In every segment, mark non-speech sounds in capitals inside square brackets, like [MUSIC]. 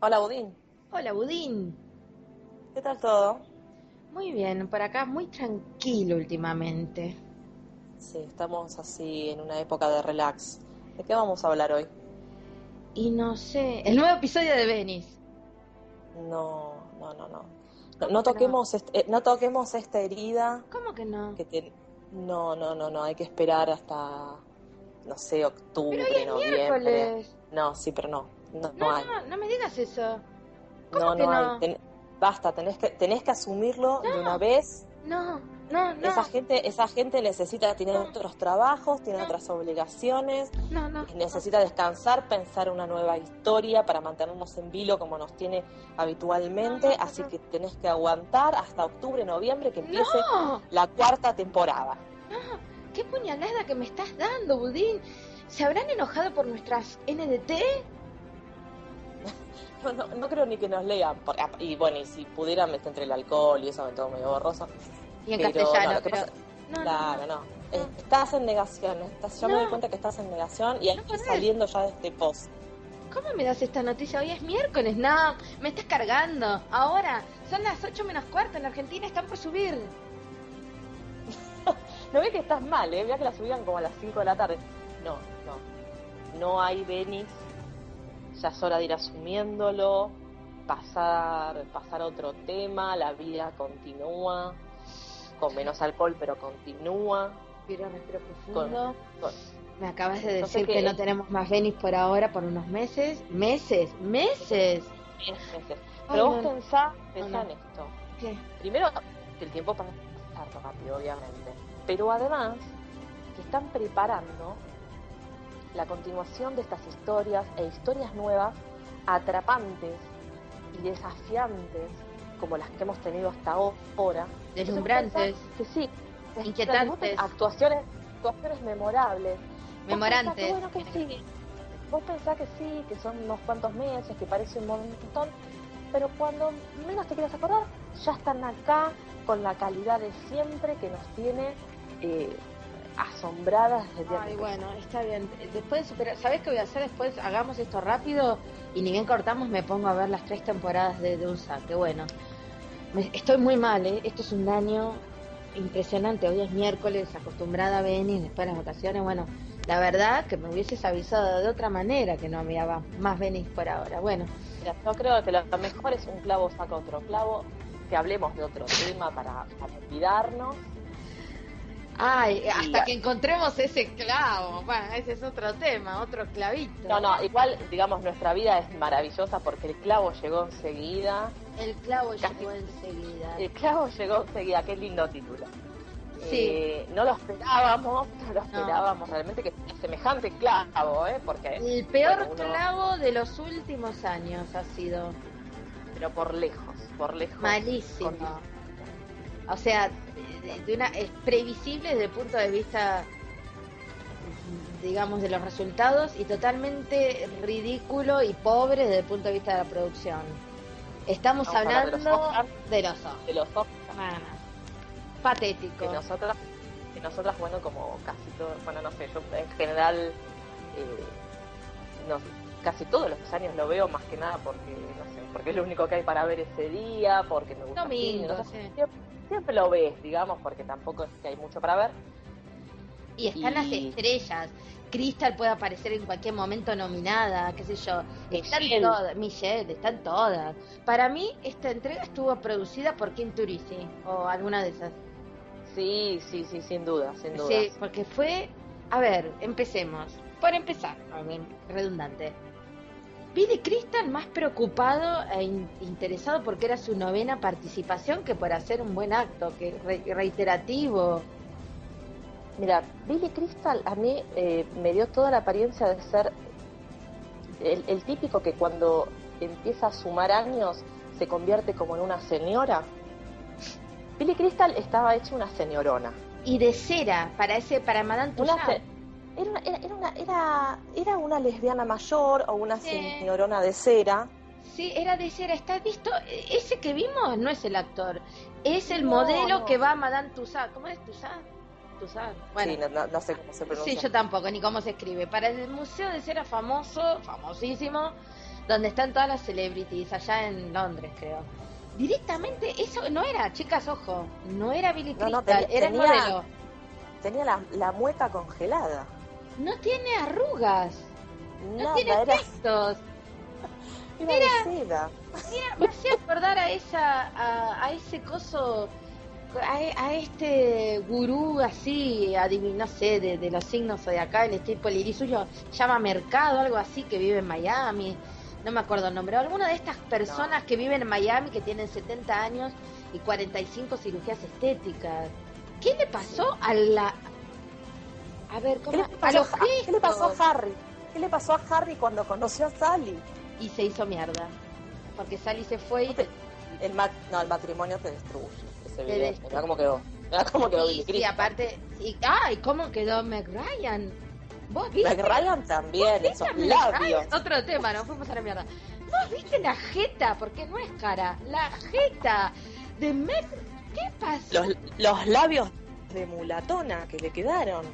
Hola, Budín. Hola, Budín. ¿Qué tal todo? Muy bien, por acá muy tranquilo últimamente. Sí, estamos así en una época de relax. ¿De qué vamos a hablar hoy? Y no sé, el nuevo episodio de Venice. No, no, no, no. No, no toquemos, este- eh, no toquemos esta herida. ¿Cómo que no? Que te- No, no, no, no. Hay que esperar hasta, no sé, octubre, Pero hoy es noviembre. miércoles. No, sí, pero no. No, no hay. no, no me digas eso. ¿Cómo No, que no hay. Ten- Basta, tenés que, tenés que asumirlo de una vez. No, no, no. Esa gente, esa gente necesita, tiene otros trabajos, tiene otras obligaciones, No, no. necesita descansar, pensar una nueva historia para mantenernos en vilo como nos tiene habitualmente, así que tenés que aguantar hasta octubre, noviembre que empiece la cuarta temporada. qué puñalada que me estás dando, Budín. ¿Se habrán enojado por nuestras NDT? [LAUGHS] No, no, no creo ni que nos lean, por- y bueno, y si pudieran meter entre el alcohol y eso me todo medio borroso. Y en Pero, castellano, no, pero... pasa- No, no, Claro, no. Eh, Estás en negación, estás, yo me doy cuenta que estás en negación y podés. saliendo ya de este post. ¿Cómo me das esta noticia? Hoy es miércoles. No, me estás cargando. Ahora, son las 8 menos cuarto. En Argentina están por subir. [LAUGHS] No ve que estás mal, ¿eh? Vea que la subían como a las 5 de la tarde. No, no. No hay Venice. Ya es hora de ir asumiéndolo. Pasar, pasar a otro tema. La vida continúa. Con menos alcohol, pero continúa. Respiro, respiro profundo. Con- Me acabas de decir que no tenemos más Venice por ahora, por unos meses. Meses, meses. meses. Pero vos no. pensá, pensá No, no. en esto. ¿Qué? Primero, que el tiempo pasa rápido, obviamente. Pero además, que están preparando la continuación de estas historias e historias nuevas, atrapantes y desafiantes, como las que hemos tenido hasta ahora. Deslumbrantes. Vos pensás Que sí. Inquietantes. Actuaciones, actuaciones memorables. Vos Memorantes. pensás que, bueno, que sí. Vos pensás que sí, que son unos cuantos meses, que parece un montón, pero cuando menos te quieras acordar, ya están acá con la calidad de siempre que nos tiene eh, asombradas desde Ay, bueno, está bien. Después de superar, ¿sabes qué voy a hacer? Después hagamos esto rápido y ni bien cortamos me pongo a ver las tres temporadas de, de un saque. Bueno, me- estoy muy mal, ¿eh? Esto es un año impresionante. Hoy es miércoles, acostumbrada a venir después de las vacaciones. Bueno, la verdad que me hubieses avisado de otra manera que no había va- más venís por ahora. Bueno, Mira, yo creo que lo lo mejor es un clavo saca otro clavo, que hablemos de otro tema para, para olvidarnos. Ay, hasta que encontremos ese clavo. Bueno, ese es otro tema, otro clavito. No, no, igual, digamos, nuestra vida es maravillosa porque el clavo llegó enseguida. El clavo Casi- llegó enseguida. El clavo llegó enseguida, qué lindo título. Sí. Eh, no lo esperábamos, no lo No. esperábamos realmente que semejante clavo, ¿eh? Porque, El peor bueno, uno- clavo de los últimos años ha sido pero por lejos, por lejos. malísimo. Con- O sea, de, de una es previsible desde el punto de vista digamos de los resultados y totalmente ridículo y pobre desde el punto de vista de la producción. Estamos de los hablando Oscars. de los Oscars. de los Oscars, Bueno, patético. que nosotras, que nosotras, bueno, como casi todo, bueno, no sé, yo en general, eh, no, casi todos los años lo veo más que nada porque, no sé, porque es lo único que hay para ver ese día, porque me gusta Domingo, no sé, sí. Siempre, lo ves, digamos, porque tampoco es que hay mucho para ver. Y están las estrellas. Crystal puede aparecer en cualquier momento nominada, qué sé yo. Están Michelle. todas, Michelle, están todas. Para mí, esta entrega estuvo producida por Kim Turisi, o alguna de esas. Sí, sí, sí, sin duda, sin duda. Sí, porque fue. A ver, empecemos. Por empezar, redundante. Billy Crystal más preocupado e in- interesado porque era su novena participación que por hacer un buen acto, que re- reiterativo. Mira, Billy Crystal a mí eh, me dio toda la apariencia de ser el, el típico que cuando empieza a sumar años, se convierte como en una señora. Billy Crystal estaba hecha una señorona. Y de cera, para ese, para Madame Tussauds. Era, una, era, era una, era, era una lesbiana mayor o una Sí. señorona de cera. Sí, era de cera. ¿Estás visto? E- Ese que vimos no es el actor. Es el No, modelo no. que va a Madame Tussauds. ¿Cómo es Tussauds? Tussauds. Bueno, Sí, no, sé cómo se pronuncia. Sí, yo tampoco, ni cómo se escribe. Para el Museo de Cera famoso, famosísimo, donde están todas las celebrities, allá en Londres, creo. Directamente, eso no era, chicas, ojo, no era Billy Crystal, era el modelo. Tenía la, la mueca congelada. No tiene arrugas, no tiene era, textos. era seda. Mira, me hacía acordar a esa, a, a ese coso, a, a este gurú así, adivin- no sé, de, de los signos de acá, el tipo el iris suyo, llama Mercado, algo así, que vive en Miami, no me acuerdo el nombre, alguna de estas personas que viven en Miami que tienen 70 años y 45 cirugías estéticas. ¿Qué le pasó a la... A ver, ¿Qué ¿cómo? le, A pasó a, ¿Qué le pasó a Harry? ¿Qué le pasó a Harry cuando conoció a Sally? Y se hizo mierda. Porque Sally se fue y... El ma- no, el matrimonio te destruye. Ese video. destruye. Mirá cómo quedó. Mirá cómo quedó Billy Crystal. aparte, sí. ¡Ay! ¿Cómo quedó Meg Ryan? ¿Vos viste? Meg Ryan también, ¿Viste esos labios. Otro tema, no fuimos a la mierda. ¿Vos viste la jeta? Porque no es cara. La jeta de Meg. ¿Qué pasó? Los, los labios de mulatona que le quedaron.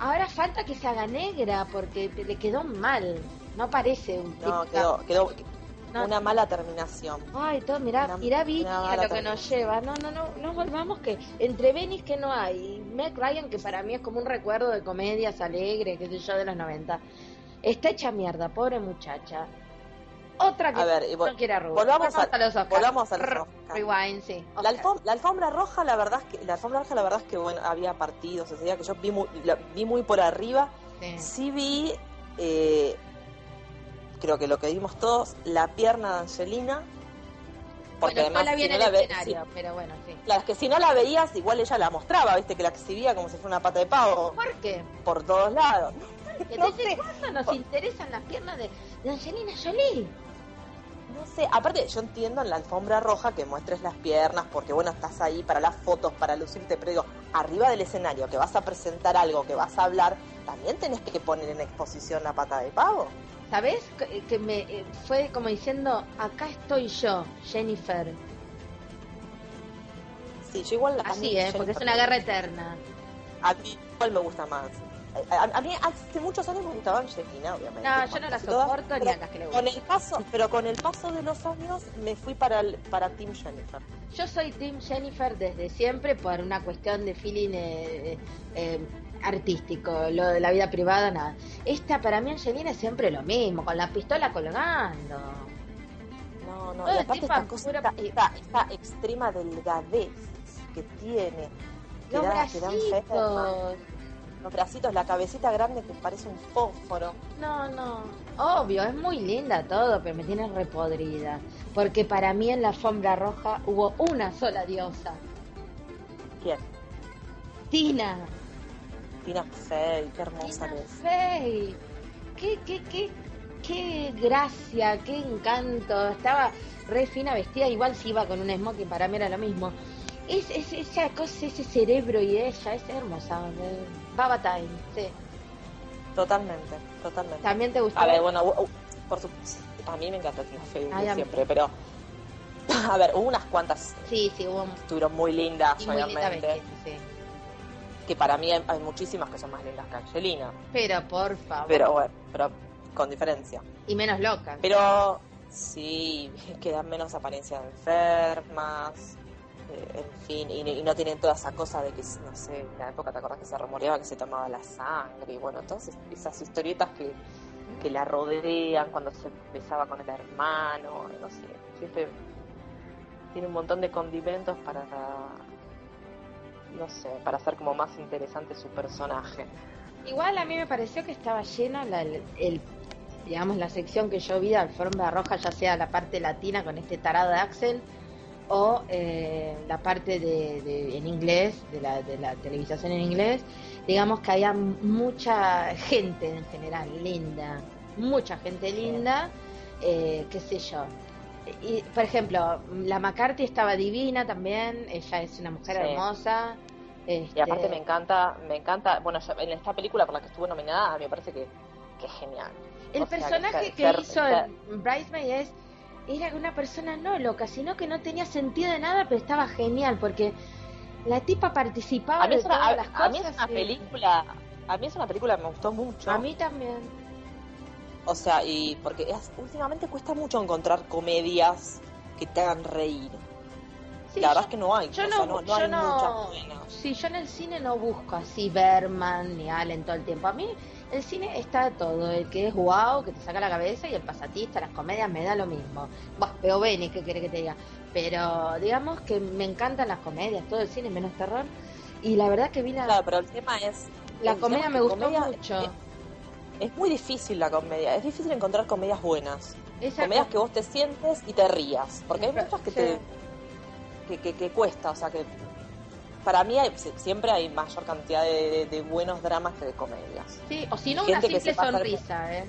Ahora falta que se haga negra porque le quedó mal. No parece un No, quedó, quedó No. una mala terminación. Ay, todo, mirá, Una- mirá Vicky a lo que nos lleva. No, no, no, no volvamos que entre Benis que no hay, y Meg Ryan que para mí es como un recuerdo de comedias alegres, qué sé yo, de los 90. Está hecha mierda, pobre muchacha. Otra que A ver, no quiere arrugas. volvamos a- los volvamos a los. Rewind, sí. La, Oscar. alfom- la alfombra roja, la verdad es que la alfombra roja, la verdad es que bueno, había partidos ese día que yo vi muy, la- vi muy por arriba. Sí. Sí vi, eh, creo que lo que vimos todos, la pierna de Angelina. Porque bueno, además, la vi si en no el la ve- escenario, pero bueno, sí. es que si no la veías, igual ella la mostraba, viste, que la exhibía como si fuera una pata de pavo ¿Por qué? por todos lados. Porque [LAUGHS] No ¿Desde sé. cuándo nos interesan las piernas de, de Angelina Jolie? No sé, aparte yo entiendo en la alfombra roja que muestres las piernas porque bueno, estás ahí para las fotos, para lucirte, pero digo, arriba del escenario que vas a presentar algo, que vas a hablar, también tenés que poner en exposición la pata de pavo. ¿Sabes? Que, que me eh, fue como diciendo, acá estoy yo, Jennifer. Sí, yo igual... a Así, ¿eh? Jennifer Porque es una guerra eterna. A mí igual me gusta más. A, mí hace muchos años me gustaba Angelina, obviamente. No, yo no la todas, soporto ni a las que le Con gustan. el paso, pero con el paso de los años me fui para el, para Team Jennifer. Yo soy Team Jennifer desde siempre por una cuestión de feeling eh, eh, artístico, lo de la vida privada, nada. Esta para mí Angelina es siempre lo mismo, con la pistola colgando. No, no, Todo y aparte esta cosa, pura- esta, esta, esta extrema delgadez que tiene, que Los da, que da. Los bracitos, la cabecita grande que parece un fósforo. No, no. Obvio, es muy linda todo, pero me tiene repodrida. Porque para mí en la alfombra roja hubo una sola diosa. ¿Quién? Tina. Tina Fey, qué hermosa Tina es. Fey. Qué, qué, qué, qué gracia, qué encanto. Estaba re fina vestida, igual si iba con un smoking, para mí era lo mismo. Es, es esa cosa, ese cerebro y ella, es hermosa. Baba Time, sí. Totalmente, totalmente. ¿También te gustó? A ver, bueno, u- u- por supuesto, a mí me encanta Tina Fey Ay, siempre, pero [LAUGHS] a ver, hubo unas cuantas Sí, sí, hubo estuvieron muy lindas, y muy linda obviamente, sí. que para mí hay, hay muchísimas que son más lindas que Angelina, Pero por favor. pero bueno, pero con diferencia. Y menos loca. Pero sí, [LAUGHS] que dan menos apariencia de enfermas, eh, en fin, y, no tienen toda esa cosa de que, no sé, en la época te acordás que se rumoreaba que se tomaba la sangre, y bueno, todas es- esas historietas que, que la rodean cuando se besaba con el hermano, no sé, siempre tiene un montón de condimentos para, no sé, para hacer como más interesante su personaje. Igual a mí me pareció que estaba llena la, el, el- digamos, la sección que yo vi de alfombra roja, ya sea la parte latina con este tarado de Axel o eh, la parte de, de- en inglés, de la, de la televisación en inglés, digamos que había mucha gente en general linda, mucha gente linda eh, qué sé yo. Y, por ejemplo, la McCarthy estaba divina también, ella es una mujer Sí. hermosa. Y aparte este, me encanta, me encanta, bueno, yo- en esta película por la que estuve nominada, a mí me parece que, que es genial. El O sea, personaje ser- que hizo ser- Bridesmaid es era una persona no loca, sino que no tenía sentido de nada, pero estaba genial porque la tipa participaba a mí de es una, todas a- las a cosas. mí es una y- película, a mí es una película que me gustó mucho. A mí también. O sea, y porque es- últimamente cuesta mucho encontrar comedias que te hagan reír. Sí, la verdad es que no hay, yo o sea, no, no, no yo hay no- muchas buenas. Sí, yo en el cine no busco así Berman ni Allen todo el tiempo. A mí el cine está todo, el que es guau, que te saca la cabeza y el pasatista, las comedias me da lo mismo. Buah, veo Benny, ¿qué quiere que te diga? Pero digamos que me encantan las comedias, todo el cine menos terror. Y la verdad que vine a... Claro, pero el tema es... la comedia me gustó comedia- mucho. Es, es muy difícil la comedia, es difícil encontrar comedias buenas. Esa comedias co- que vos te sientes y te rías. Porque hay muchas que te que, que, que cuesta, o sea que para mí hay- si- siempre hay mayor cantidad de, de- de buenos dramas que de comedias. Sí, o si no, una que simple sepa hacer- sonrisa, ¿eh?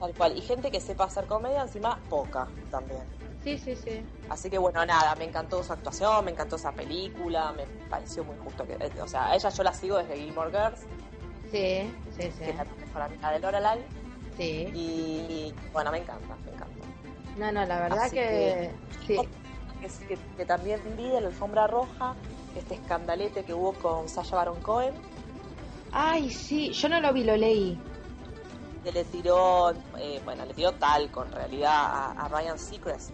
Tal cual. Y gente que sepa hacer comedia, encima poca también. Sí, sí, sí. Así que bueno, nada, me encantó su actuación, me encantó esa película, me pareció muy justo que, o sea, a ella yo la sigo desde Gilmore Girls, Sí, sí, sí. que es para mí la de Lorelai, Sí. y bueno, me encanta, me encanta. No, no, la verdad que... Sí. Que, también vi en la alfombra roja este escandalete que hubo con Sasha Baron Cohen, Ay, sí, yo no lo vi, lo leí. que le tiró, eh, bueno, le tiró talco en realidad a, a Ryan Seacrest.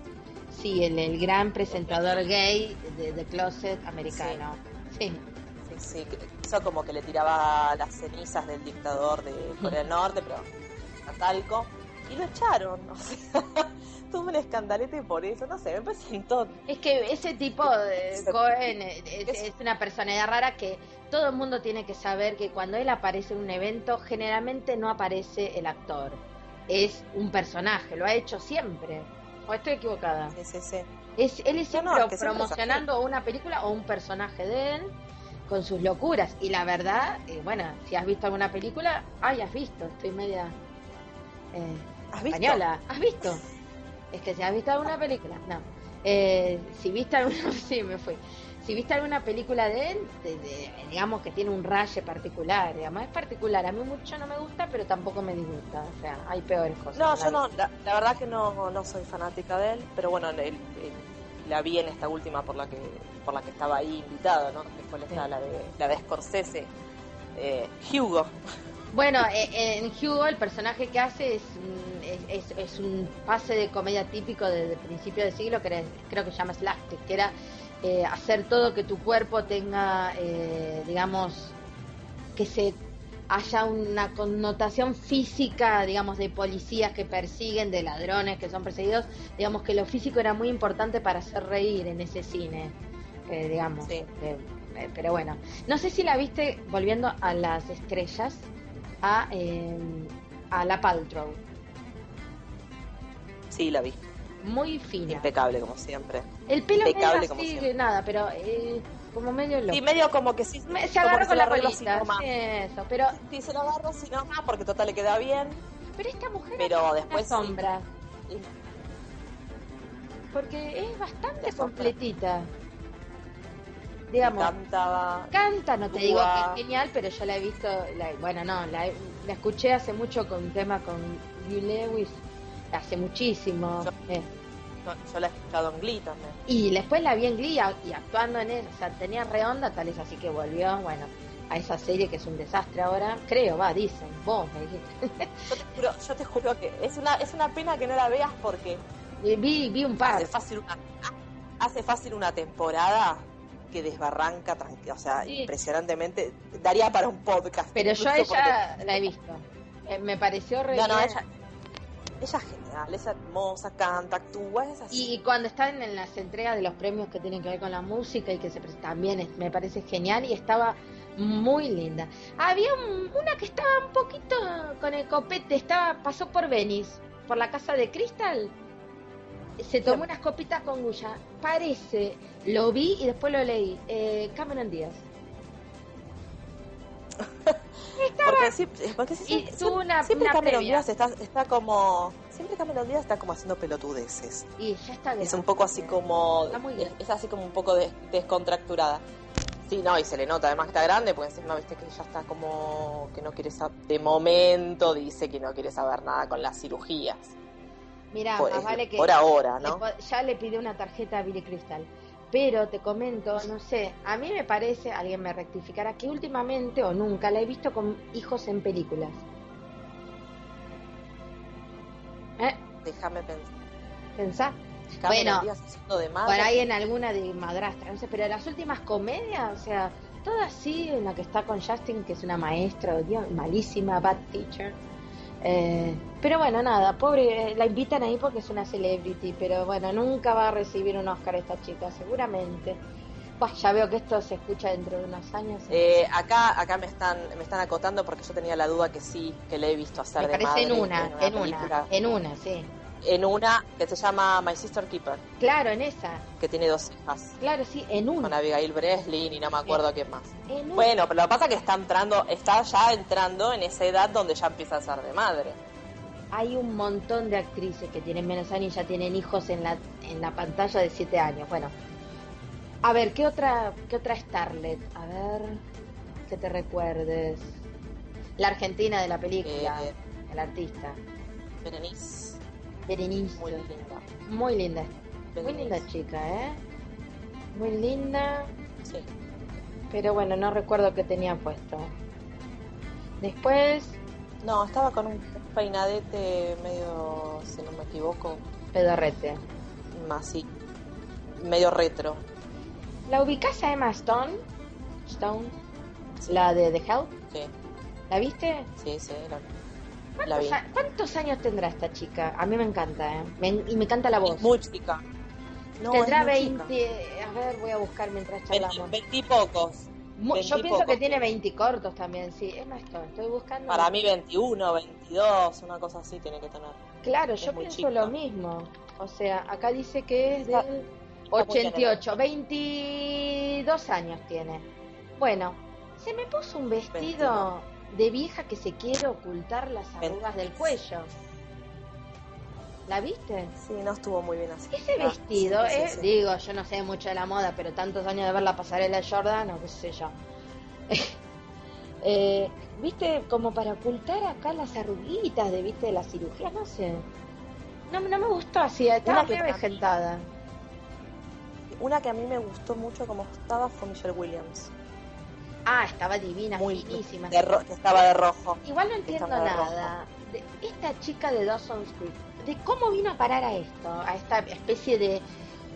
Sí, el, el gran presentador gay de The Closet americano. Sí. Sí, sí, hizo como que le tiraba las cenizas del dictador de Corea del Norte, pero a talco, y lo echaron. O sea, [LAUGHS] tuvo un escandalete por eso, no sé, me presentó. Es que ese tipo de Cohen es, una personalidad rara que todo el mundo tiene que saber que cuando él aparece en un evento, generalmente no aparece el actor. Es un personaje, lo ha hecho siempre. ¿O estoy equivocada? Sí, sí, sí. Es, él es siempre no, que siempre promocionando una película o un personaje de él con sus locuras. Y la verdad, eh, bueno, si has visto alguna película, ay, has visto, estoy media eh, ¿Has visto? española. ¿Has visto? Es que si has visto alguna película, no. Eh, si viste alguna, [LAUGHS] sí, me fui. Si viste alguna película de él, de- de- digamos que tiene un raye particular, digamos, es particular. A mí mucho no me gusta, pero tampoco me disgusta. O sea, hay peores cosas. No, yo no, la, la verdad que no, no soy fanática de él, pero bueno, el- el- la vi en esta última por la que por la que estaba ahí invitado, ¿no? Que fue Sí. la de la de Scorsese, eh, Hugo. Bueno, eh, en Hugo el personaje que hace es, es, un pase de comedia típico desde principio de siglo, que era- creo que se llama slapstick, que era eh, hacer todo que tu cuerpo tenga, eh, digamos, que se haya una connotación física, digamos, de policías que persiguen, de ladrones que son perseguidos, digamos que lo físico era muy importante para hacer reír en ese cine, eh, digamos. Sí. Eh, pero bueno, no sé si la viste volviendo a las estrellas, a, eh, a la Paltrow, Sí, la vi. muy fina. Impecable como siempre. El pelo impecable medio como así, siempre. nada, pero eh, como medio loco. Y medio como que sí, Me- se como agarró con la arregla así colita, sí, eso, pero, Sí, se lo agarra así nomás porque total le queda bien. pero esta mujer Pero después sí. una sombra, Y- porque es bastante La completita. Digamos, Cantaba. canta, no te digo que es genial, pero yo la he visto, la- bueno, no, la, la escuché hace mucho con un tema con Hugh Lewis, hace muchísimo. Yo- eh. Yo, yo la he escuchado en Glee también. Y después la vi en Glee y actuando en él, o sea, tenía re onda, tal es así que volvió, bueno, a esa serie que es un desastre ahora, creo, va, dicen, vos me dijiste. Yo te juro, yo te juro que es una, es una pena que no la veas porque Y vi, vi un par. hace fácil una, hace fácil una temporada que desbarranca, o sea, Sí. impresionantemente. Daría para un podcast. Pero yo a ella la he visto. Eh, me pareció re No, no, ella, ella es genial, es hermosa, canta, actúa, es así. Y cuando están en las entregas de los premios que tienen que ver con la música y que se también es- me parece genial y estaba muy linda. Había un- una que estaba un poquito con el copete, estaba pasó por Venice, por la casa de Crystal. Se tomó unas copitas con Guya. Parece, lo vi y después lo leí. Eh, Cameron Díaz. Porque, sí, porque sí, Y una- siempre una Cameron. Díaz está, está como, siempre Cameron Díaz está como haciendo pelotudeces. Y ya está Es un poco así como, Está muy bien. es, así como un poco de- descontracturada. Sí, no, y se le nota además que está grande, porque encima viste que ya está como que no quiere saber, de momento dice que no quiere saber nada con las cirugías. Mira, por, más vale que por ahora, ¿no? ya le pidió una tarjeta a Billy Crystal. Pero te comento, no sé, a mí me parece, alguien me rectificará, que últimamente o nunca la he visto con hijos en películas. ¿Eh? Déjame pensar. ¿Pensá? Cameron Bueno, de. Por ahí en alguna de madrastra, no sé, pero las últimas comedias, o sea, todas sí, en la que está con Justin, que es una maestra, Dios, malísima, bad teacher. Eh, pero bueno, nada, pobre, eh, la invitan ahí porque es una celebrity, pero bueno, nunca va a recibir un Oscar esta chica, seguramente. Buah, ya veo que esto se escucha dentro de unos años. Eh, acá acá me están me están acotando porque yo tenía la duda que sí, que le he visto hacer Me de parece madre en una, en una, en una, sí. En una que se llama My Sister Keeper, Claro, en esa, que tiene dos hijas. claro, sí, en Con una. Abigail Breslin y no me acuerdo qué más. En una. Bueno, pero lo que pasa es que está entrando, está ya entrando en esa edad donde ya empieza a ser de madre. hay un montón de actrices que tienen menos años y ya tienen hijos en la, en la pantalla de 7 años. Bueno, a ver, ¿qué otra, ¿qué otra Starlet? A ver, que te recuerdes. La argentina de la película, Eh, el artista. Berenice, Berenice. muy linda. Muy linda. Muy linda chica, ¿eh? Muy linda, Sí. pero bueno, no recuerdo qué tenía puesto. Después, No, estaba con un peinadete medio, si no me equivoco, pedorrete. más así, medio retro. ¿La ubicás a Emma Stone? Stone, Sí, la de The Help. sí, ¿La viste? sí, sí, la, la vi. ¿Cuántos, a- cuántos años tendrá esta chica? A mí me encanta, ¿eh? Me- y me encanta la voz. Es muy chica. No, Tendrá es muy 20... A ver, voy a buscar mientras chica. charlamos. Ve- Veintipocos. Mu- Yo pienso que tiene tiene. 20 cortos también, sí. Emma Stone, estoy buscando... Para mí 21, 22, una cosa así tiene que tener. Claro, es yo pienso chica. lo mismo. O sea, acá dice que es del está muy bien 88, 22 años tiene. Bueno, se me puso un vestido de vieja que se quiere ocultar las arrugas del cuello. ¿La viste? Sí, no estuvo muy bien así. Ese Ah, vestido, sí, sí, eh, sí. digo, yo no sé mucho de la moda, pero tantos años de ver la pasarela de Jordan, o qué sé yo. [LAUGHS] Eh, ¿Viste? Como para ocultar acá las arruguitas de, ¿viste? De la cirugía, no sé. No, no me gustó así, estaba muy vegetada. Una que a mí me gustó mucho como estaba fue Michelle Williams. Ah, estaba divina, Muy finísima. de estaba de rojo. Igual no entiendo Estaba nada. De esta chica de Dawson's Creek, de cómo vino a parar a esto, a esta especie de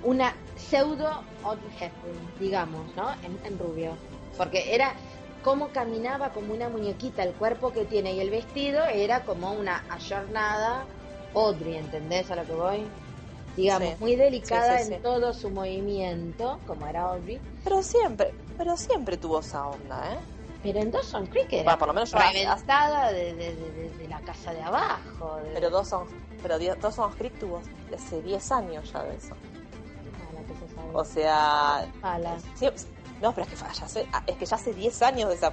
una pseudo Audrey Hepburn, digamos, ¿no? En, en rubio. Porque era cómo caminaba como una muñequita, el cuerpo que tiene y el vestido era como una ayornada Audrey, ¿entendés a lo que voy? Digamos, Sí. muy delicada Sí, sí, en todo su movimiento, como era Audrey. Pero siempre, pero siempre tuvo esa onda, ¿eh? Pero en Dawson Creek era Bueno, por lo menos reventada de, de, de- de- la casa de abajo. Pero Dawson, pero Dawson's Creek tuvo hace 10 años ya de eso. Mala que se sabe. O sea, Mala. sí, no, pero es que, hace- ah, es que ya hace 10 años de esa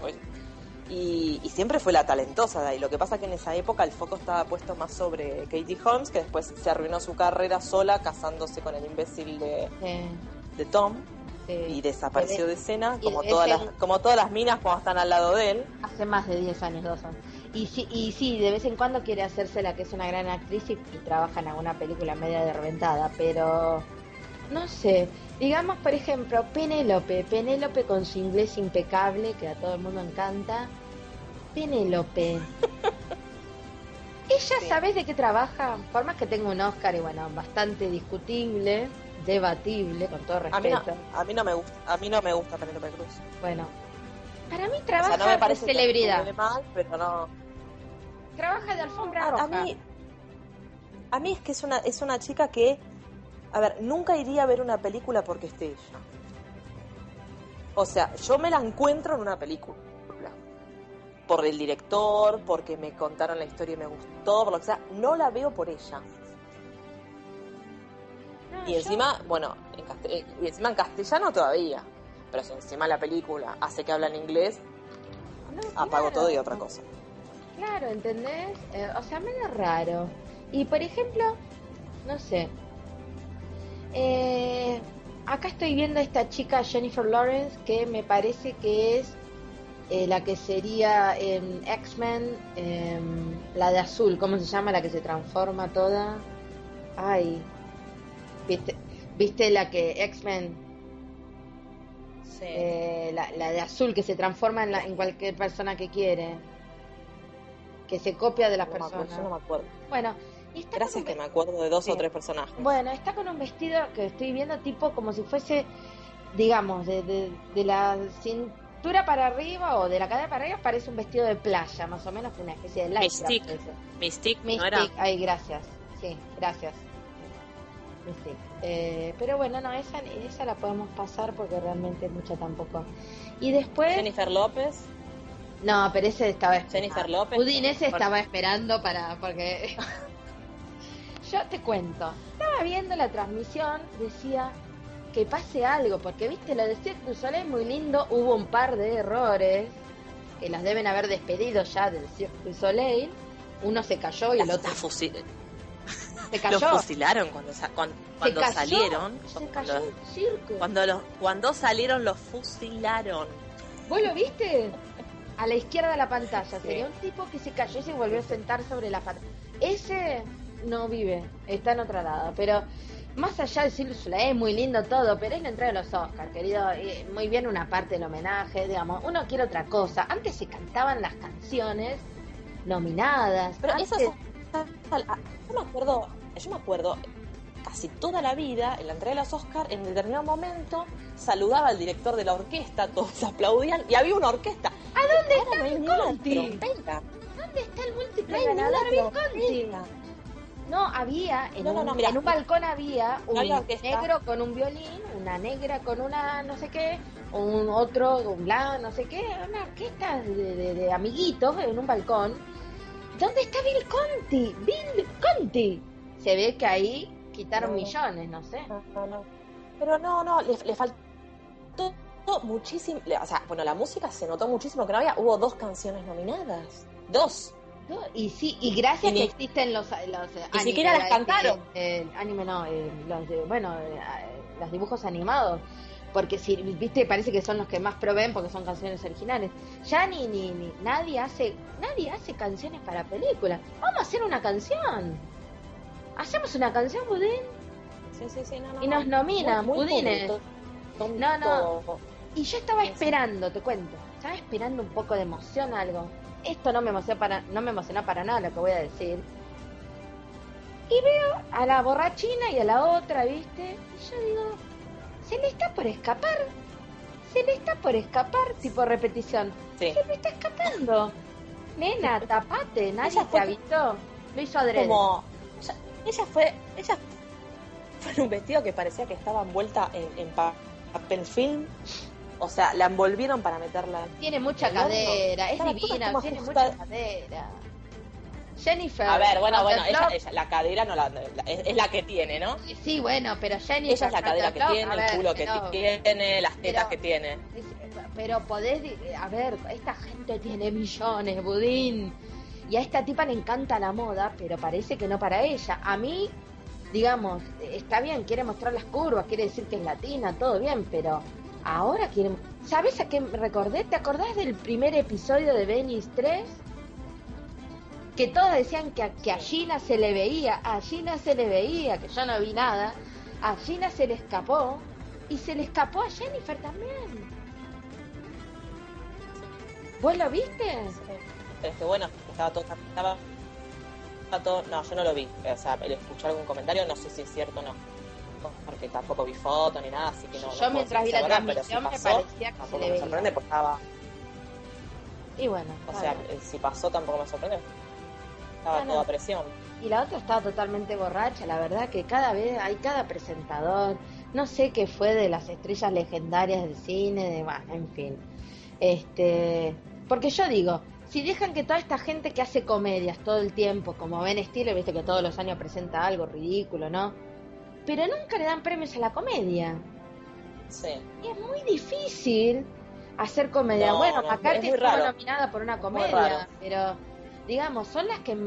y, y siempre fue la talentosa de ahí. Lo que pasa que en esa época el foco estaba puesto más sobre Katie Holmes, que después se arruinó su carrera sola casándose con el imbécil de, Sí, de Tom sí. y desapareció de escena, como todas, las, como todas las minas cuando están al lado de él. Hace más de 10 años Dawson. Y sí, y sí, de vez en cuando quiere hacerse la que es una gran actriz y, y trabaja en alguna película media de reventada, pero no sé. Digamos, por ejemplo, Penélope. Penélope con su inglés impecable, que a todo el mundo encanta. Penélope. [LAUGHS] Ella, Sí. ¿sabes de qué trabaja? Por más que tenga un Oscar y bueno, bastante discutible, debatible, con todo A mí, no, respeto. a mí no me gusta, a mí no me gusta Penélope Cruz. Bueno, para mí O trabaja sea, no me parece de celebridad. mal, pero no. Trabaja de alfombra A, a mí, a mí es que es una, es una chica que, a ver, nunca iría a ver una película porque esté ella. O sea, yo me la encuentro en una película. Por el director, porque me contaron la historia y me gustó, por lo que sea. No la veo por ella. No, Y yo- encima, bueno, en cast- y encima en castellano todavía. Pero si encima la película hace que habla en inglés, no, apago claro. todo y otra cosa. Claro, ¿entendés? Eh, o sea, medio raro. Y por ejemplo, no sé. Eh, acá estoy viendo a esta chica Jennifer Lawrence que me parece que es eh, la que sería en X-Men, em, la de azul, ¿cómo se llama? La que se transforma toda. Ay, ¿viste, ¿viste la que X-Men? Sí. Eh, la, la de azul que se transforma en, la, en cualquier persona que quiere. Que se copia de las No acuerdo, personas. yo no me acuerdo. Bueno, y está con Gracias un que me acuerdo de dos Sí. o tres personajes. Bueno, está con un vestido que estoy viendo tipo como si fuese, digamos, de, de, de la cintura para arriba o de la cadera para arriba parece un vestido de playa, más o menos una especie de lycra. Mystique. parece. Mystique, ¿no Mystique, era? ay, gracias. Sí, gracias. Mystique. Eh, pero bueno, no, esa, esa la podemos pasar porque realmente mucha tampoco. Y después... Jennifer López. No, pero ese estaba esperando. Jennifer López. Udin ese Por- estaba esperando para. porque. [LAUGHS] Yo te cuento. Estaba viendo la transmisión, decía que pase algo, porque viste lo de Cirque du Soleil muy lindo, hubo un par de errores que las deben haber despedido ya del Cirque Soleil. Uno se cayó y el otro se [LAUGHS] Los cayó. fusilaron cuando, sa- Se cuando cayó, salieron. Se Cuando, cayó el circo. cuando, los, cuando salieron los fusilaron. ¿Vos lo viste? A la izquierda de la pantalla. Sí. Sería un tipo que se cayó y se volvió a sentar sobre la pantalla. Ese no vive, está en otra lado. Pero más allá de Soleil, es muy lindo todo, pero es la entrega de los Oscars, querido. muy bien una parte del homenaje, digamos. Uno quiere otra cosa. Antes se cantaban las canciones nominadas. Pero Antes- eso es- ah, Yo me acuerdo, yo me acuerdo casi toda la vida, en la entrega de los Oscars, en determinado momento saludaba al director de la orquesta, todos [LAUGHS] aplaudían y había una orquesta. ¿A dónde ni una Conti? ¿Dónde está el múltiple ganador. No, había, en, No, no, un, en balcón había un negro con un violín, una negra con una no sé qué, un otro, un no sé qué, una orquesta de, de- de amiguitos en un balcón. ¿Dónde está Bill Conti? Bill Conti. Se ve que ahí quitaron millones, no sé. Pero no, no, le, le faltó muchísimo. O sea, bueno, la música se notó muchísimo que no había. Hubo dos canciones nominadas. Dos. No, Y sí, y gracias Y que existen los, los Ni siquiera las cantaron. eh, anime no, eh, los de- bueno, eh, los dibujos animados. Porque si, viste, parece que son los que más proveen porque son canciones originales. Ya ni, ni, ni nadie hace, nadie hace canciones para películas. Vamos a hacer una canción. Hacemos una canción, Budín. Sí, sí, sí, no, no. Y nos no. nominan, Muy- muy budines. No, no. Y yo estaba esperando, te cuento, estaba esperando un poco de emoción, algo. Esto no me emocionó para, no me emocionó para nada lo que voy a decir. Y veo a la borrachina y a la otra, ¿viste? Y yo digo, se le está por escapar. Se le está por escapar, tipo repetición. Sí. Se le está escapando. Nena, [LAUGHS] tapate, nadie Ella te fue- avisó. Lo hizo adrede. Como. Ella, ella fue. Ella fue en un vestido que parecía que estaba envuelta en, en pa- papel film. O sea, la envolvieron para meterla. Tiene mucha cadera, es divina, tiene ajustada. mucha cadera. Jennifer. A ver, bueno, bueno, ella, ella- la cadera no la, la- es, es la que tiene, ¿no? Sí, bueno, pero Jennifer. Ella es la cadera que tiene, el culo que pero- tiene, las tetas pero- que tiene. Pero podés, a ver, esta gente tiene millones, budín. Y a esta tipa le encanta la moda, pero parece que no para ella. A mí, digamos, está bien, quiere mostrar las curvas, quiere decir que es latina, todo bien, pero ahora quiere... ¿Sabes a qué me recordé? ¿Te acordás del primer episodio de Venice 3? Que todos decían que a, que a Gina se le veía, a Gina se le veía, que yo no vi nada. A Gina se le escapó y se le escapó a Jennifer también. ¿Vos lo viste? Pero es que bueno, estaba todo, estaba, estaba todo, no, yo no lo vi, o sea, le escuché algún comentario, no sé si es cierto o no, porque tampoco vi foto ni nada, así que no. Yo mientras vi la transmisión me si pasó, parecía que se le me sorprende porque estaba, Y bueno, o sea, bien. eh, si pasó tampoco me sorprende, estaba toda presión. y la otra estaba totalmente borracha, la verdad que cada vez hay cada presentador, no sé qué fue de las estrellas legendarias del cine, de bah, en fin. Este, porque yo digo, si dejan que toda esta gente que hace comedias todo el tiempo, como Ben Stiller, viste que todos los años presenta algo ridículo, ¿no? Pero nunca le dan premios a la comedia. Sí, Y es muy difícil hacer comedia. No, bueno, no, McCarthy es estuvo nominada por una comedia, pero digamos, son las que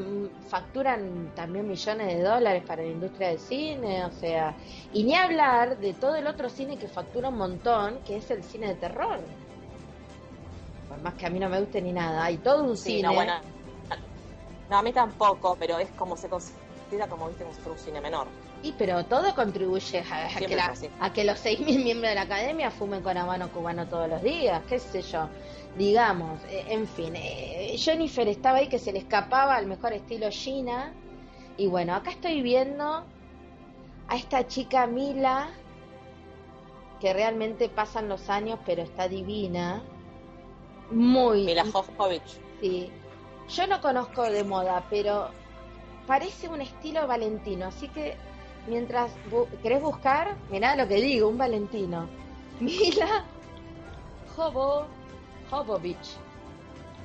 facturan también millones de dólares para la industria del cine, o sea, y ni hablar de todo el otro cine que factura un montón, que es el cine de terror. Por más que a mí no me guste ni nada, hay todo un Sí, cine. no, bueno. No, a mí tampoco, pero es como se considera como viste como si fuera un cine menor. Y pero todo contribuye a, que, la- a que los 6.000 miembros de la academia fumen con habano cubano todos los días, qué sé yo. Digamos, eh, en fin, eh, Jennifer estaba ahí que se le escapaba al mejor estilo Gina. Y bueno, acá estoy viendo a esta chica Mila, que realmente pasan los años, pero está divina. Muy. Mila Jovovich. Sí. Yo no conozco de moda, pero parece un estilo valentino. Así que mientras bu- querés buscar, mirá lo que digo, un valentino. [LAUGHS] Mila Jovo, Jovovich.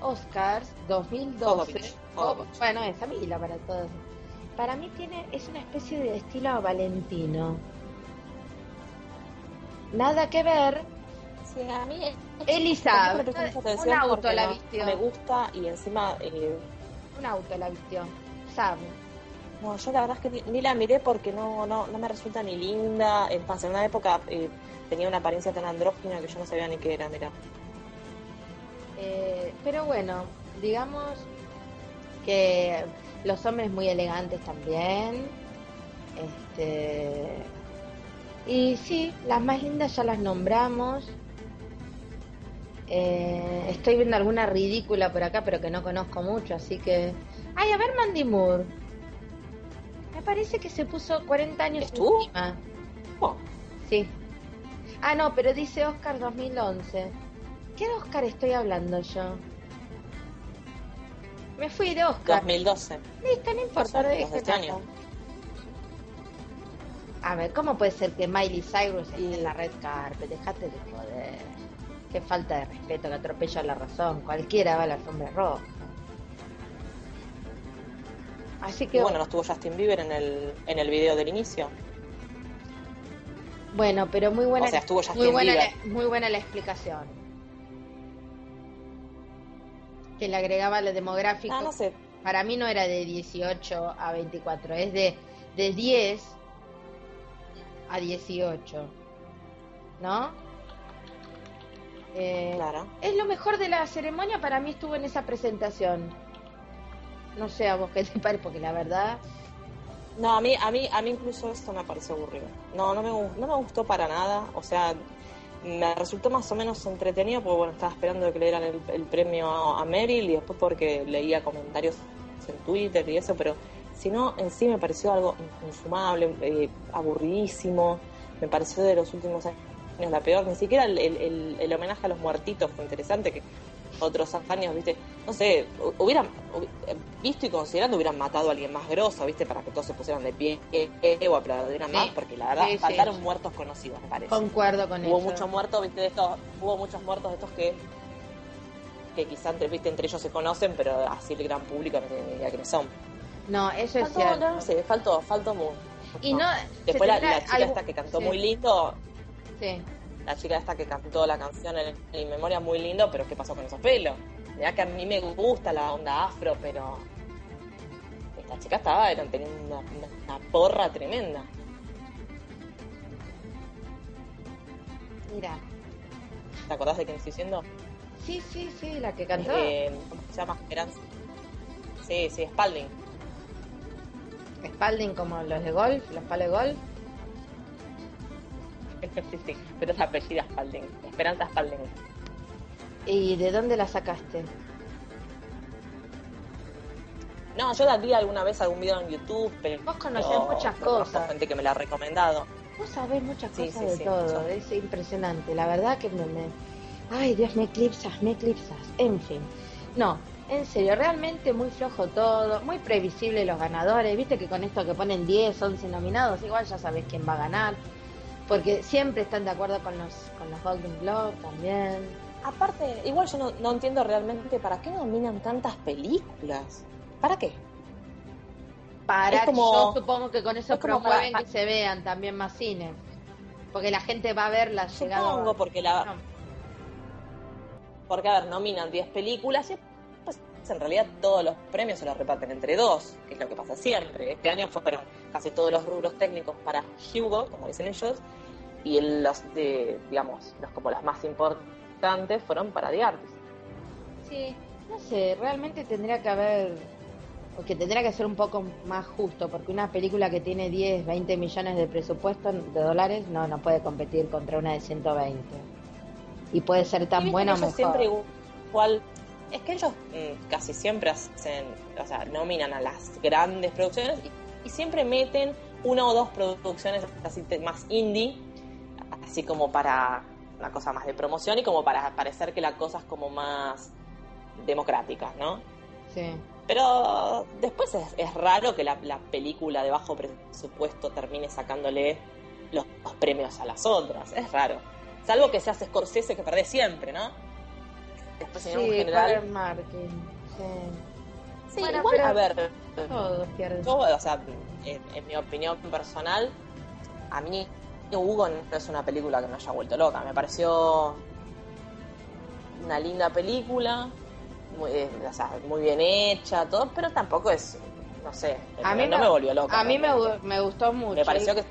Oscars 2012. Jovovich, Jovovich. Bueno, esa Mila para todos. Para mí tiene es una especie de estilo valentino. Nada que ver. Sí, a mí es- Elisa, un auto la vistió. me gusta y encima eh, Un auto la vistió. Sabe. No, yo la verdad es que ni, la miré porque no, no, no me resulta ni linda. En más, en una época eh, tenía una apariencia tan andrógina que yo no sabía ni qué era, mira. Eh, pero bueno, digamos que los hombres muy elegantes también. Este. Y sí, las más lindas ya las nombramos. Eh, estoy viendo alguna ridícula por acá, pero que no conozco mucho, así que. Ay, a ver, Mandy Moore. Parece que se puso 40 años ¿Estuvo? encima. Oh, Sí. Ah, no, pero dice Oscar 2011. ¿Qué de Oscar estoy hablando yo? Me fui de Oscar. 2012. Listo, no importa. De este año. A ver, ¿cómo puede ser que Miley Cyrus esté en la red carpet? Déjate de joder. Qué falta de respeto, que atropella la razón. Cualquiera va a la alfombra roja. Así que, Y bueno, no estuvo Justin Bieber en el, en el video del inicio. bueno, pero muy buena, O sea, estuvo Justin muy buena, Bieber. la, muy buena la explicación. Que le agregaba lo demográfico. Ah, no sé. Para mí no era de 18 a 24, es de, de 10 a 18. ¿No? Eh, Claro. Es lo mejor de la ceremonia, para mí estuvo en esa presentación. No sé a vos qué te parece, porque la verdad... No, a mí, a mí, a mí incluso esto me pareció aburrido. No, no me, no me gustó para nada. O sea, me resultó más o menos entretenido porque bueno, estaba esperando que le dieran el, premio a, Meryl y después porque leía comentarios en Twitter y eso, pero si no, en sí me pareció algo insumable, eh, aburridísimo. Me pareció de los últimos años la peor. Ni siquiera el, el- el- el homenaje a los muertitos fue interesante, que otros años, viste, no sé, hu- hubieran, hubi- eh, visto y considerando, hubieran matado a alguien más grosso, viste, para que todos se pusieran de pie eh, eh, o aplaudieran Sí. más, porque la verdad Sí, sí. faltaron muertos conocidos, me parece. Concuerdo con Hubo eso. muchos muertos, viste, de estos, hubo muchos muertos de estos que que quizá entre, viste, entre ellos se conocen, pero así el gran público no tiene ni idea quiénes son. No, eso es Faltó, cierto. no sé, faltó, faltó mucho. Y no, Después la, chica algo- esta que cantó muy lindo, Sí. la chica esta que cantó la canción en, en memoria muy lindo, pero ¿qué pasó con esos pelos? Mirá que a mí me gusta la onda afro, pero esta chica estaba, eran teniendo una, una- una porra tremenda. Mira. ¿Te acordás de quién estoy diciendo? Sí, sí, sí, la que cantó. Eh, ¿Cómo se llama? Esperanza. Sí, sí, Spalding. Spalding como los de golf, los palos de golf. [LAUGHS] sí, sí, pero es apellida Spalding. Esperanza Spalding. ¿Y de dónde la sacaste? No, yo la vi alguna vez algún video en YouTube, pero Vos conocés muchas no cosas. gente que me la ha recomendado. Vos sabés muchas Sí, cosas sí, de sí, todo, es impresionante. La verdad que me, me- Ay, Dios, me eclipsas, me eclipsas. En fin. No, en serio, realmente muy flojo todo, muy previsible los ganadores. Viste que con esto que ponen 10, 11 nominados, igual ya sabés quién va a ganar. Porque siempre están de acuerdo con los, con los Golden Globe también. Aparte, igual yo no, no entiendo realmente para qué nominan tantas películas. ¿Para qué? Para como- yo supongo que con eso es promueven para- que se vean también más cine. Porque la gente va a ver la llegada. Supongo, porque la, No. Porque, a ver, nominan 10 películas y pues, en realidad todos los premios se los reparten entre dos, que es lo que pasa siempre. Este año fueron casi todos los rubros técnicos para Hugo, como dicen ellos, y los de, digamos, los como los más importantes fueron para The Artist. Sí, no sé, realmente tendría que haber, o que tendría que ser un poco más justo, porque una película que tiene 10, 20 millones de presupuesto de dólares no, no puede competir contra una de 120. Y puede ser tan buena o mejor. Siempre igual, es que ellos mm, casi siempre hacen, o sea, nominan a las grandes producciones y, y siempre meten una o dos producciones así más indie, así como para una cosa más de promoción y como para parecer que la cosa es como más democrática, ¿no? Sí. Pero después es, raro que la, película de bajo presupuesto termine sacándole los, premios a las otras. Es raro. Salvo que se hace Scorsese que perdés siempre, ¿no? Después en general. marketing. Sí, sí igual, a ver. Todos pierden. o sea, en, mi opinión personal, a mí Hugo no es una película que me haya vuelto loca. Me pareció una linda película muy, eh, o sea, muy bien hecha, todo, pero tampoco es, no sé, a mí no me, volvió loca. A mí me, me, gustó mucho. Me pareció que...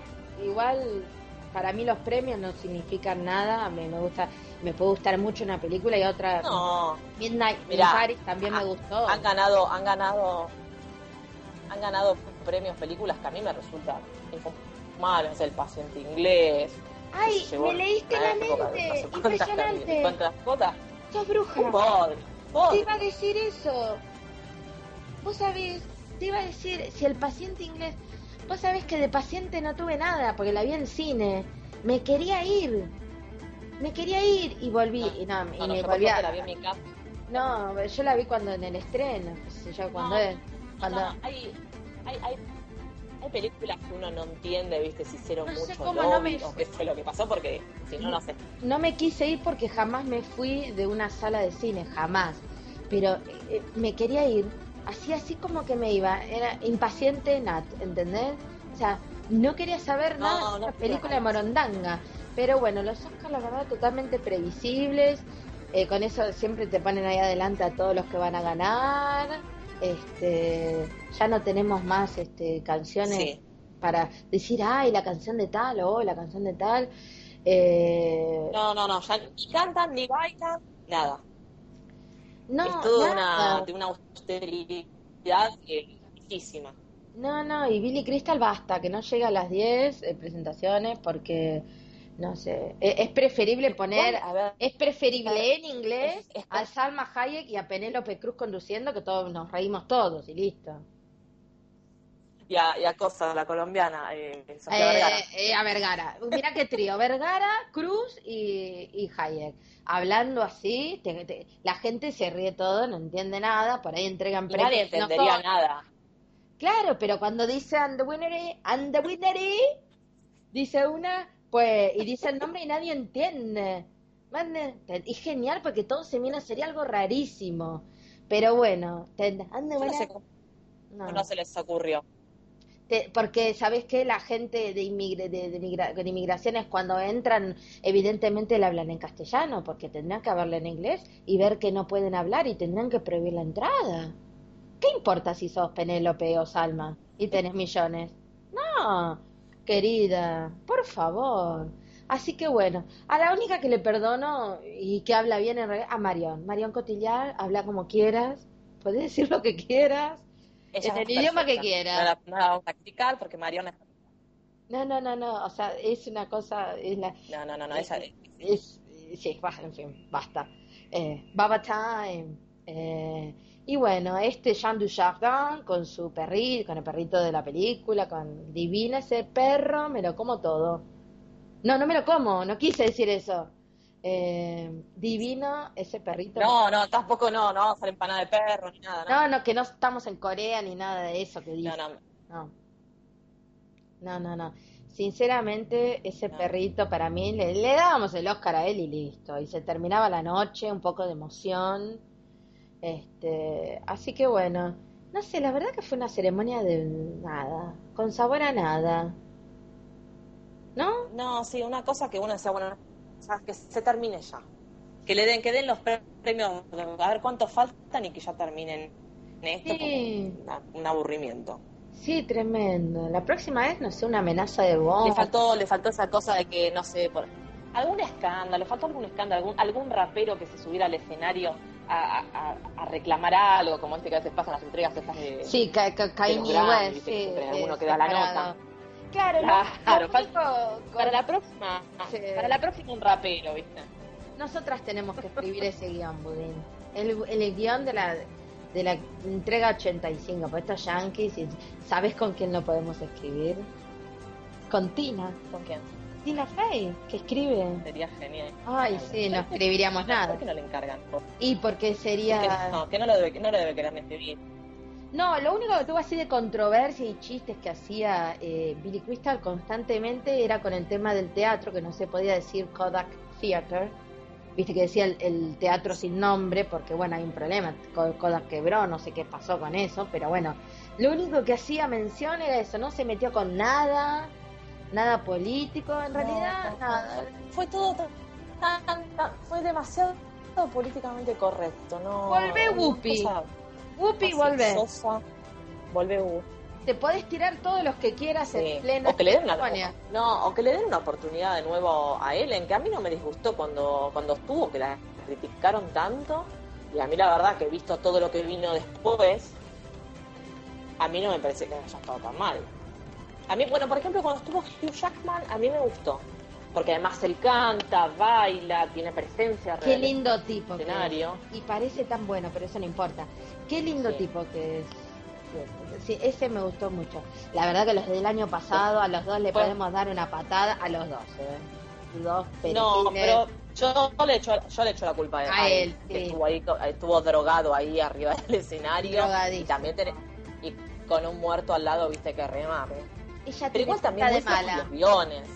Igual, para mí los premios no significan nada, a mí me gusta, me puede gustar mucho una película y otra... No. Midnight in Paris también me gustó. Han ganado, han ganado, han ganado premios películas que a mí me resultan malos, El paciente inglés. Ay, me leíste la mente, impresionante. ¿Cuántas cuotas? Sos bruja. Te iba a decir eso. Vos sabés, te iba a decir, si el paciente inglés, vos sabés que de paciente no tuve nada, porque la vi en cine. Me quería ir. Me quería ir y volví. y no, y me volví a... la vi en mi casa. No, yo la vi cuando en el estreno, yo, cuando es, cuando... hay, hay, hay, hay, películas que uno no entiende, viste, si hicieron mucho cómo, no me... qué fue lo que pasó, porque si no, no sé. No me quise ir porque jamás me fui de una sala de cine, jamás. Pero eh, eh, me quería ir, así así como que me iba, era impaciente Nat, ¿entendés? O sea, no quería saber nada de la película de Morondanga, pero bueno, los Oscars la verdad totalmente previsibles, eh, con eso siempre te ponen ahí adelante a todos los que van a ganar, este, ya no tenemos más este, canciones para decir, ay, la canción de tal o la canción de tal. no, no, no, ya ni cantan ni bailan, nada. No, es todo una, de una austeridad. No, no, y Billy Crystal basta, que no llega a las 10 eh, presentaciones porque, no sé, e, es, preferible poner, es preferible en inglés a Salma Hayek y a Penélope Cruz conduciendo que todos nos reímos todos y listo. Y a, y a Cosa, la colombiana, eh, Vergara. Eh, a Vergara. Mira qué trío, Vergara, Cruz y, y Hayek hablando así, la gente se ríe todo, no entiende nada, por ahí entregan premios. Nadie entendería nada. Claro, pero cuando dice and the winner and the winner dice una, pues, y dice el nombre y nadie entiende. Y genial porque todo se viene a sería algo rarísimo. Pero bueno, no, no se les ocurrió porque sabes que la gente de, inmigre, de, inmigraciones cuando entran evidentemente le hablan en castellano porque tendrán que hablarle en inglés y ver que no pueden hablar y tendrán que prohibir la entrada. ¿Qué importa si sos Penélope o Salma y tenés millones? No, querida, por favor. Así que bueno, a la única que le perdono y que habla bien en realidad, a Marión. Marión Cotillar, habla como quieras, puedes decir lo que quieras en el idioma que quiera. No la, vamos a criticar porque Mariona No, no, no, no, o sea, es una cosa... Es la, no, no, no, no, esa... Es, sí, en fin, basta. Eh, Baba Time. Eh, y bueno, este Jean Dujardin con su perrito, con el perrito de la película, con divina ese perro, me lo como todo. No, no me lo como, no quise decir eso. Eh, divino ese perrito. No, no, tampoco no, no vamos a empanada de perro ni nada. No. no, que no estamos en Corea ni nada de eso que dice. No, no. No, no, no. Sinceramente, ese perrito para mí le, le dábamos el Oscar a él y listo. Y se terminaba la noche, un poco de emoción. Este, así que bueno, no sé, la verdad que fue una ceremonia de nada, con sabor a nada. ¿No? No, sí, una cosa que uno decía, bueno, o sea, que se termine ya. Que le den, que den los premios a ver cuántos faltan y que ya terminen esto Sí. un aburrimiento. Sí, tremendo. La próxima vez, no sé, una amenaza de bomba. Le faltó, le faltó esa cosa de que, no sé, por algún escándalo, le faltó algún escándalo, algún, algún rapero que se subiera al escenario a, a- a reclamar algo, como este que a veces pasa en las entregas estas de... Sí, Ka- Ka- Kanye West, sí. que da la nota. Claro, Claro, con- Para la próxima, Sí. para la próxima un rapero, ¿viste? Nosotras tenemos que escribir ese guion, Budín. El, el guion de la, de la entrega 85, por estos yankees, y ¿sabes con quién lo podemos escribir? Con Tina. ¿Con quién? Tina Fey, que escribe. Sería genial. Ay, sí, no escribiríamos nada. ¿Por qué no le encargan? ¿Por Y porque sería... no? Que no lo debe, no lo debe querer escribir. No, lo único que tuvo así de controversia y chistes que hacía eh, Billy Crystal constantemente era con el tema del teatro, que no se podía decir Kodak Theater. Viste que decía el, el teatro sin nombre, porque bueno, hay un problema. Ko- Kodak quebró, no sé qué pasó con eso, pero bueno, lo único que hacía mención era eso, no se metió con nada, nada político, en realidad, No, nada. Fue todo tan, tan- tan- fue demasiado políticamente correcto, ¿no? Volvé, Whoopi. Whoopi, volvé. sosa. Volvé Whoopi. Te podés tirar todos los que quieras Sí. en plena O que le den una no, o que le den una oportunidad de nuevo a Ellen, que a mí no me disgustó cuando, cuando estuvo, que la criticaron tanto. Y a mí la verdad que he visto todo lo que vino después, a mí no me parece que haya estado tan mal. A mí, bueno, por ejemplo, cuando estuvo Hugh Jackman, a mí me gustó. Porque además él canta, baila, tiene presencia Qué real. lindo tipo que escenario. es. Y parece tan bueno, pero eso no importa. Qué lindo Sí. tipo que es. Sí, ese me gustó mucho. La verdad que los del año pasado, a los dos le Bueno. podemos dar una patada, a los dos, ¿eh? Dos No, pero yo le echo, yo le echo la culpa a, A él, que sí. estuvo ahí, estuvo drogado ahí arriba del escenario y también tiene- y con un muerto al lado, viste que remame. Ella Pero tiene igual pinta también de mala. los guiones.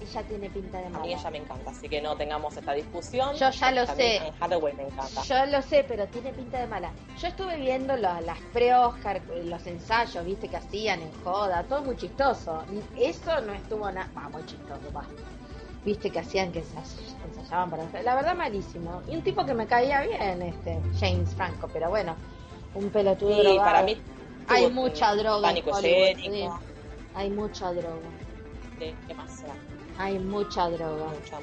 Ella tiene pinta de A mala. mí ella me encanta, así que no tengamos esta discusión. Yo ya lo sé. Hathaway me encanta. Yo lo sé, pero tiene pinta de mala. Yo estuve viendo lo- las pre-Oscar, los ensayos, viste, que hacían en joda, todo muy chistoso. Eso no estuvo nada. Va, muy chistoso, va. Viste que hacían que ensay- ensayaban para. La verdad, malísimo. Y un tipo que me caía bien, este, James Franco, pero bueno, un pelotudo. Y drogado. para mí Hay mucha droga. Pánico escénico. sí. Hay mucha droga. de- demasiado, Hay mucha droga, mucha,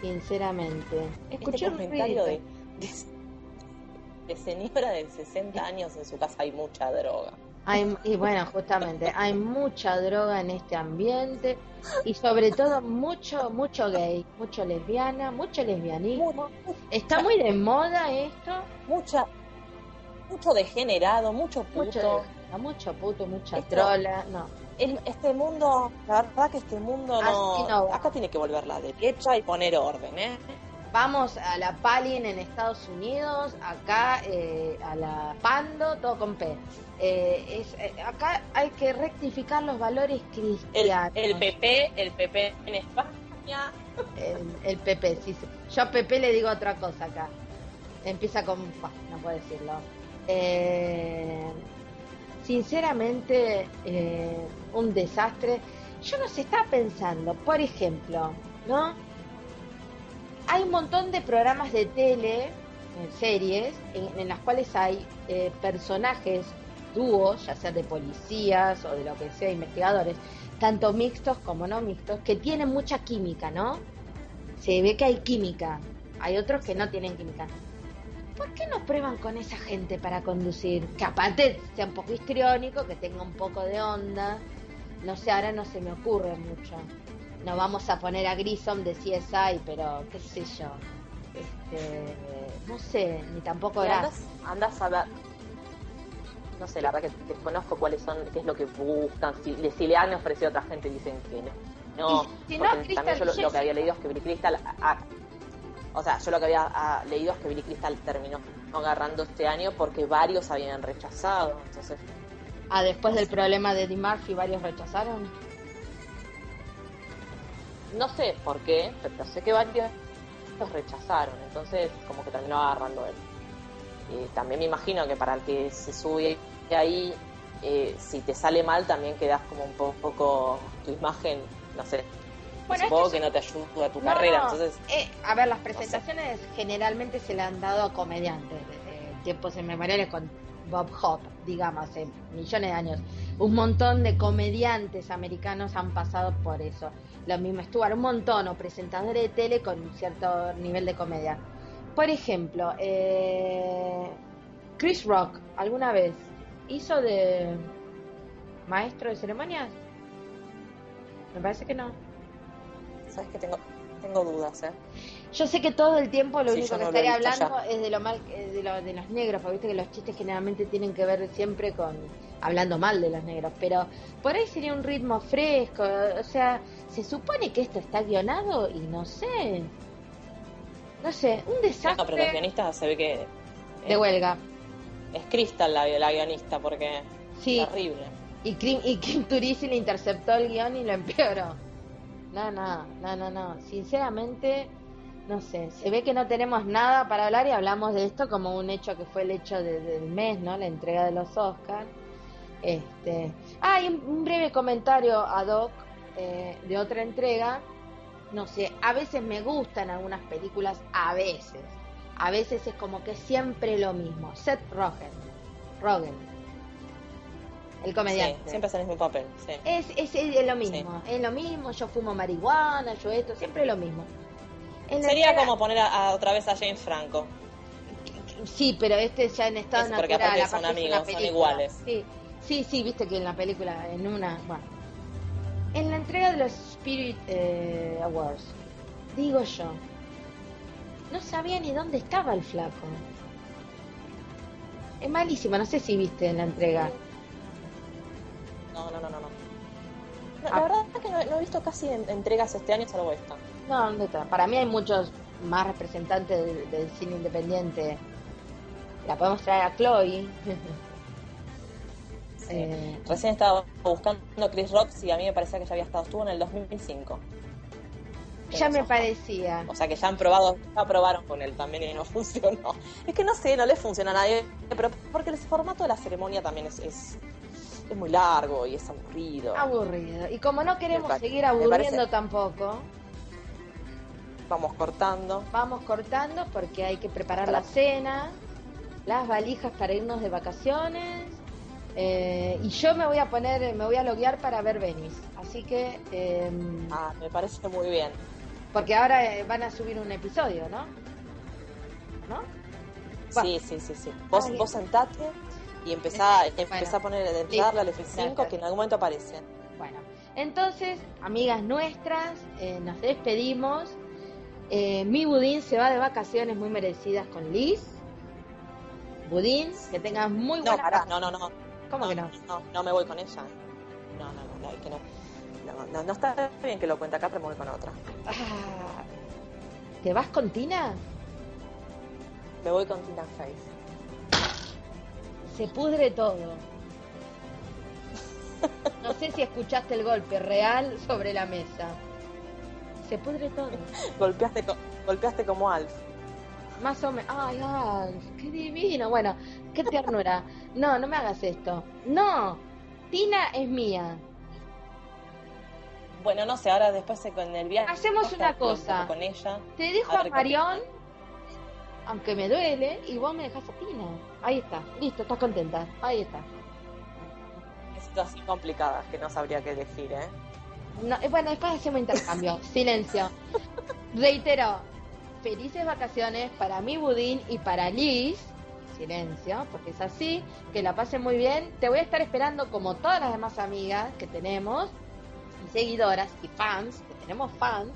sinceramente. Escuché este un comentario ruidito. de, de, de señora de 60 años en su casa hay mucha droga. Hay, y bueno, justamente, hay mucha droga en este ambiente y sobre todo mucho, mucho gay, mucho lesbiana, mucho lesbianismo. Está muy de moda esto, mucha mucho degenerado, mucho puto. mucho, mucho puto, mucha Esto- trola, no. El- este mundo, la verdad que este mundo no, acá tiene que volver la derecha y poner orden, ¿eh? Vamos a la Palin en Estados Unidos, acá eh, a la Pando, todo con P. Eh, es, eh, acá hay que rectificar los valores El, cristianos. el PP, el PP en España, El, el PP, sí, sí. Yo a PP le digo otra cosa acá. Empieza con... bah, no puedo decirlo. Eh, sinceramente, eh, un desastre. Yo no sé, estaba pensando, por ejemplo, ¿no? Hay un montón de programas de tele, eh, series, en, en las cuales hay eh, personajes, dúos, ya sea de policías o de lo que sea, investigadores, tanto mixtos como no mixtos, que tienen mucha química, ¿no? Se ve que hay química. Hay otros que no tienen química. ¿Por qué no prueban con esa gente para conducir? Que aparte sea un poco histriónico, que tenga un poco de onda. No sé, ahora no se me ocurre mucho. No vamos a poner a Grissom de CSI, pero qué sé yo. Este, no sé, ni tampoco andás, andás a ver. No sé, la verdad que desconozco cuáles son, qué es lo que buscan, si, le- si le han ofrecido a otra gente dicen que no. No, si no, Crystal también yo lo, lo que había leído es que Crystal, a- a- o sea, yo lo que había ah, leído es que Billy Crystal terminó agarrando este año porque varios habían rechazado, entonces Ah, después del problema de Eddie Murphy, varios rechazaron. no sé por qué, pero sé que varios los rechazaron, entonces como que terminó agarrando él. También me imagino que para el que se sube ahí, eh, si te sale mal también quedas como un po- poco tu imagen, no sé, Bueno, supongo que no te ayuda a tu carrera, entonces... Eh, a ver, las presentaciones generalmente se le han dado a comediantes, desde tiempos inmemoriales con Bob Hope, digamos, hace millones de años. Un montón de comediantes americanos han pasado por eso. Lo mismo Stuart, un montón, o presentadores de tele con cierto nivel de comedia. Por ejemplo, eh, Chris Rock, ¿alguna vez hizo de maestro de ceremonias? Me parece que no. Sabes que tengo, tengo dudas, ¿eh? Yo sé que todo el tiempo lo único que estaría hablando es de lo mal de, de los negros, porque viste que los chistes generalmente tienen que ver siempre con hablando mal de los negros, pero por ahí sería un ritmo fresco, o sea, se supone que esto está guionado y no sé. No sé, un desastre. No, pero los guionistas se ve que de huelga. Es Crystal la, la guionista porque sí. es terrible. Y Kim, y Kim Turisi le interceptó el guion y lo empeoró. No, no, no, no, no. Sinceramente, no sé, se ve que no tenemos nada para hablar y hablamos de esto como un hecho que fue el hecho del mes, ¿no? La entrega de los Oscars. Este, ah, un, breve comentario ad hoc eh, de otra entrega. No sé, a veces me gustan algunas películas, a veces. A veces es como que siempre lo mismo. Seth Rogen, Rogen, el comediante. siempre es el mismo papel. Es, es, lo mismo, es lo mismo. Yo fumo marihuana, yo esto, siempre lo mismo. Sería como poner a, otra vez a James Franco. Sí, pero este ya en estado es porque aparte son amigos, son iguales. Sí. sí, sí, viste que en la película, en una, bueno, en la entrega de los Spirit eh, Awards, digo yo, no sabía ni dónde estaba el flaco. Es malísima, no sé si viste en la entrega. No, no, no, no. no. La ah. verdad es que no, he visto casi entregas este año salvo esta. No, ¿dónde está? Para mí hay muchos más representantes del, cine independiente. La podemos traer a Chloe. [LAUGHS] eh, Recién estaba buscando Chris Rock y a mí me parecía que ya había estado. Estuvo en el 2005. Ya me parecía. O sea que ya han probado, ya probaron con él también y no [LAUGHS] funcionó. Es que no sé, no le funciona a nadie, pero porque el formato de la ceremonia también es, es, muy largo y es aburrido. Aburrido. Y como no queremos seguir aburriendo tampoco, vamos cortando. Vamos cortando porque hay que preparar la cena, las valijas para irnos de vacaciones. Eh, y yo me voy a poner, me voy a loguear para ver Venice. Así que. Em, ah, me parece muy bien. Porque ahora eh, van a subir un episodio, ¿no? ¿No? Sí, sí, sí, sí. Vos, vos sentate y empezá, a poner, darle al F5 que en algún momento aparece. Bueno, entonces, amigas nuestras, eh, nos despedimos. Eh, mi budín se va de vacaciones muy merecidas con Liz. Budín, que tengas muy buena No, pará, no, no, no. ¿Cómo que no? No, no me voy con ella. No, no, no, no, que no. No, no, está bien que lo cuente acá, pero me voy con otra. Ah, ¿Te vas con Tina? Me voy con Tina Fey. Se pudre todo. No sé si escuchaste el golpe real sobre la mesa. Se pudre todo. golpeaste, golpeaste como Alf. Más o menos. Ay, Alf, qué divino. Bueno, qué ternura. No, no me hagas esto. No, Tina es mía. Bueno, no sé, ahora después con el viaje. Hacemos una cosa. Con ella. Te dejo a, Marión, aunque me duele, y vos me dejas Tina. Ahí está, listo, estás contenta. Ahí está. Es situación complicada que no sabría qué elegir, ¿eh? No, eh, bueno, después hacemos intercambio. [LAUGHS] Silencio. Reitero, felices vacaciones para mi budín y para Liz. Silencio, porque es así. Que la pasen muy bien. Te voy a estar esperando como todas las demás amigas que tenemos seguidoras y fans, que tenemos fans,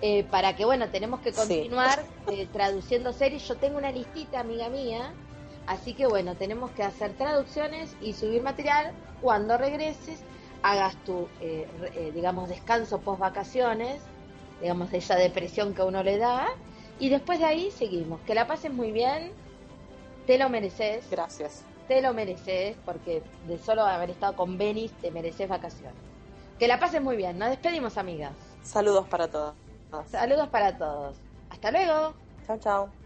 eh, para que, bueno, tenemos que continuar eh, traduciendo series. Yo tengo una listita, amiga mía, así que, bueno, tenemos que hacer traducciones y subir material. Cuando regreses, hagas tu, eh, digamos, descanso post vacaciones, digamos, de esa depresión que uno le da, y después de ahí seguimos. Que la pases muy bien, te lo mereces. Gracias. Te lo mereces, porque de solo haber estado con Benis te mereces vacaciones. Que la pasen muy bien. Nos despedimos, amigas. Saludos para todos. Saludos para todos. Hasta luego. Chao, chao.